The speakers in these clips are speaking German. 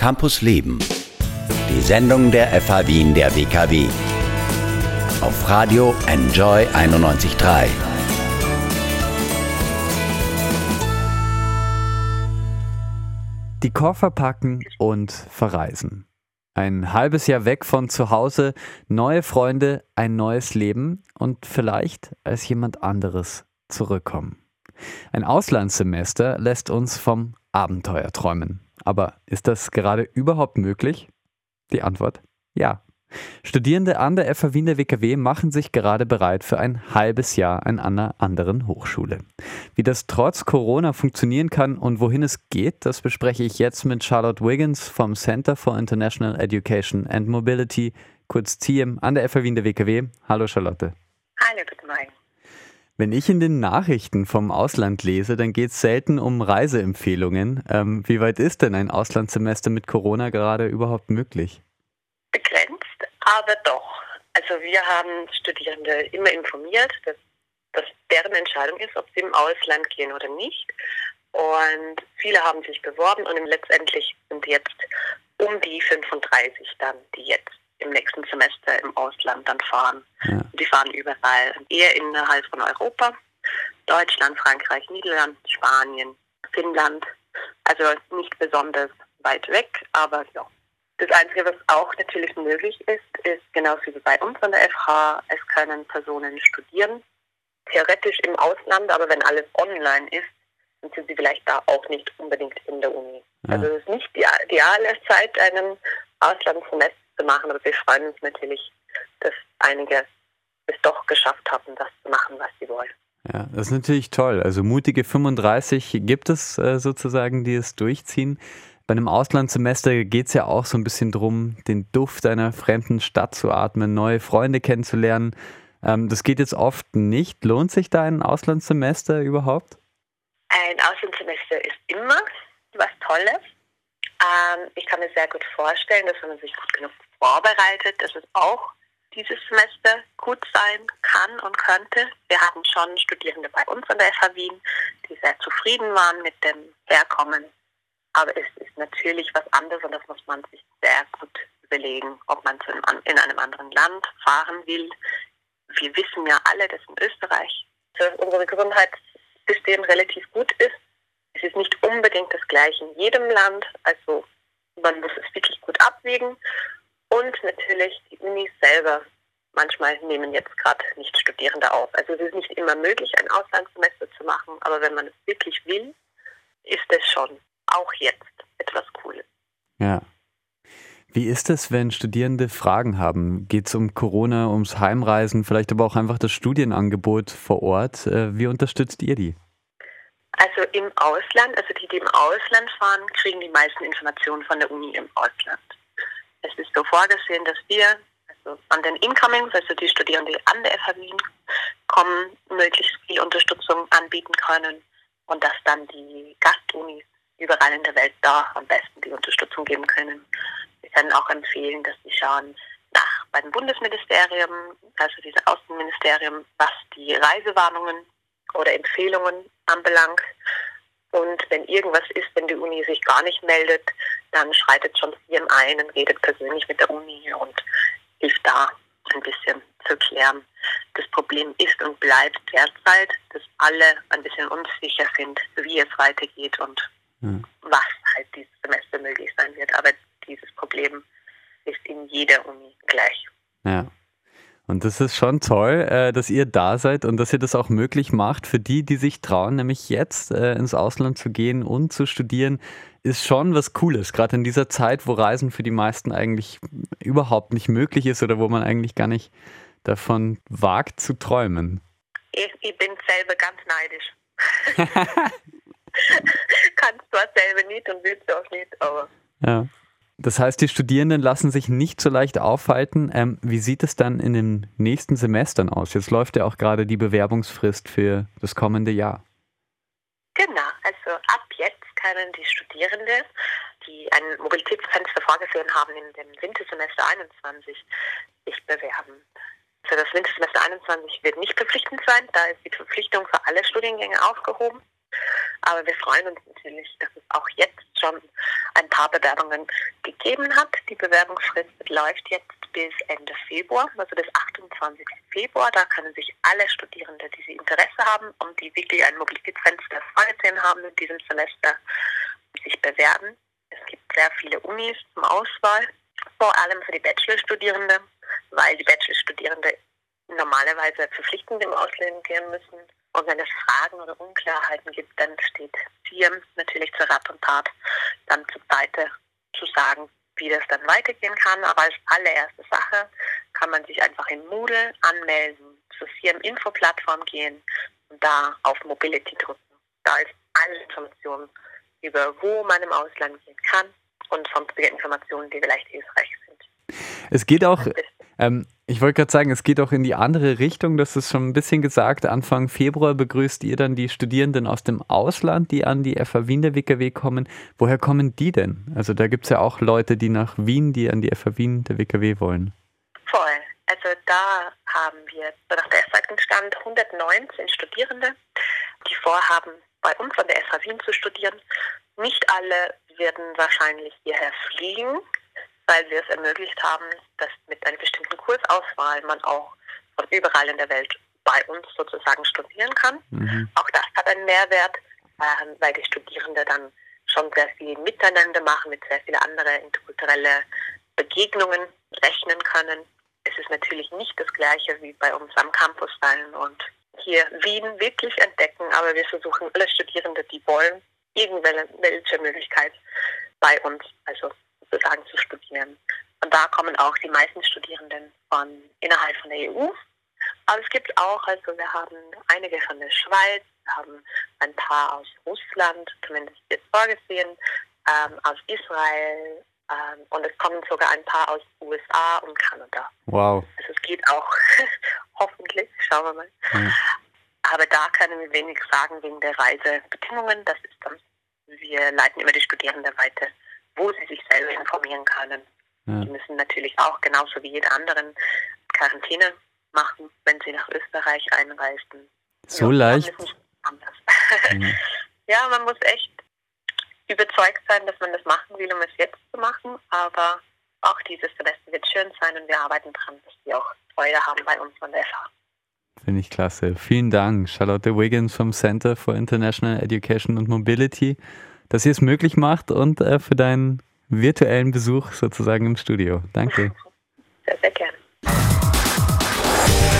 Campus Leben. Die Sendung der FH Wien der WKW. Auf Radio Enjoy 91.3. Die Koffer packen und verreisen. Ein halbes Jahr weg von zu Hause, neue Freunde, ein neues Leben und vielleicht als jemand anderes zurückkommen. Ein Auslandssemester lässt uns vom Abenteuer träumen. Aber ist das gerade überhaupt möglich? Die Antwort ja. Studierende an der FH Wien der WKW machen sich gerade bereit für ein halbes Jahr an einer anderen Hochschule. Wie das trotz Corona funktionieren kann und wohin es geht, das bespreche ich jetzt mit Charlotte Wiggins vom Center for International Education and Mobility, kurz CIEM, an der FH Wien der WKW. Hallo Charlotte. Hallo, guten Morgen. Wenn ich in den Nachrichten vom Ausland lese, dann geht es selten um Reiseempfehlungen. Ähm, wie weit ist denn ein Auslandssemester mit Corona gerade überhaupt möglich? Begrenzt, aber doch. Also wir haben Studierende immer informiert, dass das deren Entscheidung ist, ob sie im Ausland gehen oder nicht. Und viele haben sich beworben und letztendlich sind jetzt um die 35 dann, die jetzt im nächsten Semester im Ausland dann fahren. Ja. Die fahren überall, eher innerhalb von Europa. Deutschland, Frankreich, Niederland, Spanien, Finnland. Also nicht besonders weit weg, aber ja. Das Einzige, was auch natürlich möglich ist, ist genauso wie bei uns an der FH, es können Personen studieren, theoretisch im Ausland, aber wenn alles online ist, dann sind sie vielleicht da auch nicht unbedingt in der Uni. Ja. Also es ist nicht die ideale Zeit, einen Auslandssemester zu machen. Aber wir freuen uns natürlich, dass einige es doch geschafft haben, das zu machen, was sie wollen. Ja, das ist natürlich toll. Also mutige 35 gibt es äh, sozusagen, die es durchziehen. Bei einem Auslandssemester geht es ja auch so ein bisschen darum, den Duft einer fremden Stadt zu atmen, neue Freunde kennenzulernen. Ähm, das geht jetzt oft nicht. Lohnt sich da ein Auslandssemester überhaupt? Ein Auslandssemester ist immer was Tolles. Ähm, ich kann mir sehr gut vorstellen, dass wenn man sich gut genug vorbereitet, dass es auch dieses Semester gut sein kann und könnte. Wir hatten schon Studierende bei uns an der FH Wien, die sehr zufrieden waren mit dem Herkommen. Aber es ist natürlich was anderes und das muss man sich sehr gut überlegen, ob man in einem anderen Land fahren will. Wir wissen ja alle, dass in Österreich unser Gesundheitssystem relativ gut ist. Es ist nicht unbedingt das gleiche in jedem Land. Also man muss es wirklich gut abwägen. Und natürlich die Unis selber. Manchmal nehmen jetzt gerade nicht Studierende auf. Also es ist nicht immer möglich, ein Auslandssemester zu machen, aber wenn man es wirklich will, ist es schon auch jetzt etwas Cooles. Ja. Wie ist es, wenn Studierende Fragen haben? Geht es um Corona, ums Heimreisen, vielleicht aber auch einfach das Studienangebot vor Ort? Äh, wie unterstützt ihr die? Also im Ausland, also die, die im Ausland fahren, kriegen die meisten Informationen von der Uni im Ausland. Es ist so vorgesehen, dass wir also an den Incomings, also die Studierenden, die an der FH Wien kommen, möglichst viel Unterstützung anbieten können und dass dann die Gastunis überall in der Welt da am besten die Unterstützung geben können. Wir können auch empfehlen, dass sie schauen nach bei den Bundesministerium, also diesem Außenministerium, was die Reisewarnungen oder Empfehlungen anbelangt und wenn irgendwas ist, wenn die Uni sich gar nicht meldet, dann schreitet schon CM ein und redet persönlich mit der Uni und hilft da ein bisschen zu klären. Das Problem ist und bleibt derzeit, dass alle ein bisschen unsicher sind, wie es weitergeht und mhm. was halt dieses Semester möglich sein wird. Aber dieses Problem ist in jeder Uni gleich. Ja. Und das ist schon toll, äh, dass ihr da seid und dass ihr das auch möglich macht für die, die sich trauen, nämlich jetzt äh, ins Ausland zu gehen und zu studieren, ist schon was Cooles, gerade in dieser Zeit, wo Reisen für die meisten eigentlich überhaupt nicht möglich ist oder wo man eigentlich gar nicht davon wagt zu träumen. Ich, ich bin selber ganz neidisch. Kannst zwar selber nicht und willst auch nicht, aber. Ja. Das heißt, die Studierenden lassen sich nicht so leicht aufhalten. Ähm, wie sieht es dann in den nächsten Semestern aus? Jetzt läuft ja auch gerade die Bewerbungsfrist für das kommende Jahr. Genau, also ab jetzt können die Studierenden, die ein Mobilitätsfenster vorgesehen haben in dem Wintersemester 21, sich bewerben. Also das Wintersemester 21 wird nicht verpflichtend sein, da ist die Verpflichtung für alle Studiengänge aufgehoben. Aber wir freuen uns natürlich, dass es auch jetzt schon ein paar Bewerbungen gegeben hat. Die Bewerbungsfrist läuft jetzt bis Ende Februar, also bis 28. Februar. Da können sich alle Studierende, die sie Interesse haben und die wirklich ein Mobilitätsfenster vorgesehen haben in diesem Semester, sich bewerben. Es gibt sehr viele Unis zum Auswahl, vor allem für die Bachelorstudierende, weil die Bachelorstudierende normalerweise verpflichtend im Ausland gehen müssen. Und wenn es Fragen oder Unklarheiten gibt, dann steht CIEM natürlich zur Rat und Tat dann zur Seite zu sagen, wie das dann weitergehen kann. Aber als allererste Sache kann man sich einfach in Moodle anmelden, zur CIEM-Info-Plattform gehen und da auf Mobility drücken. Da ist alle Informationen über wo man im Ausland gehen kann und sonstige Informationen, die vielleicht hilfreich sind. Es geht auch, ähm, ich wollte gerade sagen, es geht auch in die andere Richtung. Das ist schon ein bisschen gesagt. Anfang Februar begrüßt ihr dann die Studierenden aus dem Ausland, die an die FH Wien der WKW kommen. Woher kommen die denn? Also da gibt es ja auch Leute, die nach Wien, die an die FH Wien der WKW wollen. Voll. Also da haben wir nach der Stand 119 Studierende, die vorhaben, bei uns an der FH Wien zu studieren. Nicht alle werden wahrscheinlich hierher fliegen, weil wir es ermöglicht haben, dass mit einer bestimmten Kursauswahl man auch von überall in der Welt bei uns sozusagen studieren kann. Mhm. Auch das hat einen Mehrwert, äh, weil die Studierenden dann schon sehr viel miteinander machen, mit sehr vielen anderen interkulturellen Begegnungen rechnen können. Es ist natürlich nicht das Gleiche wie bei uns am Campus sein und hier Wien wirklich entdecken, aber wir versuchen alle Studierende, die wollen, irgendwelche Möglichkeit bei uns, also sozusagen zu studieren. Und da kommen auch die meisten Studierenden von innerhalb von der EU. Aber es gibt auch, also wir haben einige von der Schweiz, wir haben ein paar aus Russland, zumindest jetzt vorgesehen, ähm, aus Israel ähm, und es kommen sogar ein paar aus USA und Kanada. Wow. Also es geht auch, hoffentlich, schauen wir mal. Mhm. Aber da können wir wenig sagen wegen der Reisebedingungen. Das ist dann, wir leiten immer die Studierenden weiter, wo sie sich selber informieren können. Ja. Die müssen natürlich auch genauso wie jeder anderen Quarantäne machen, wenn sie nach Österreich einreisen. So ja, leicht? Mhm. ja, man muss echt überzeugt sein, dass man das machen will, um es jetzt zu machen. Aber auch dieses Semester wird schön sein und wir arbeiten dran, dass sie auch Freude haben bei uns von der FH. Finde ich klasse. Vielen Dank, Charlotte Wiggins vom Center for International Education and Mobility, dass ihr es möglich macht und äh, für deinen virtuellen Besuch sozusagen im Studio. Danke. Sehr, sehr gerne.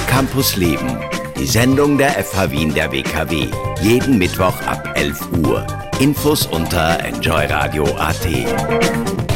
Campus Leben, die Sendung der FH Wien der WKW. Jeden Mittwoch ab 11 Uhr. Infos unter enjoyradio.at.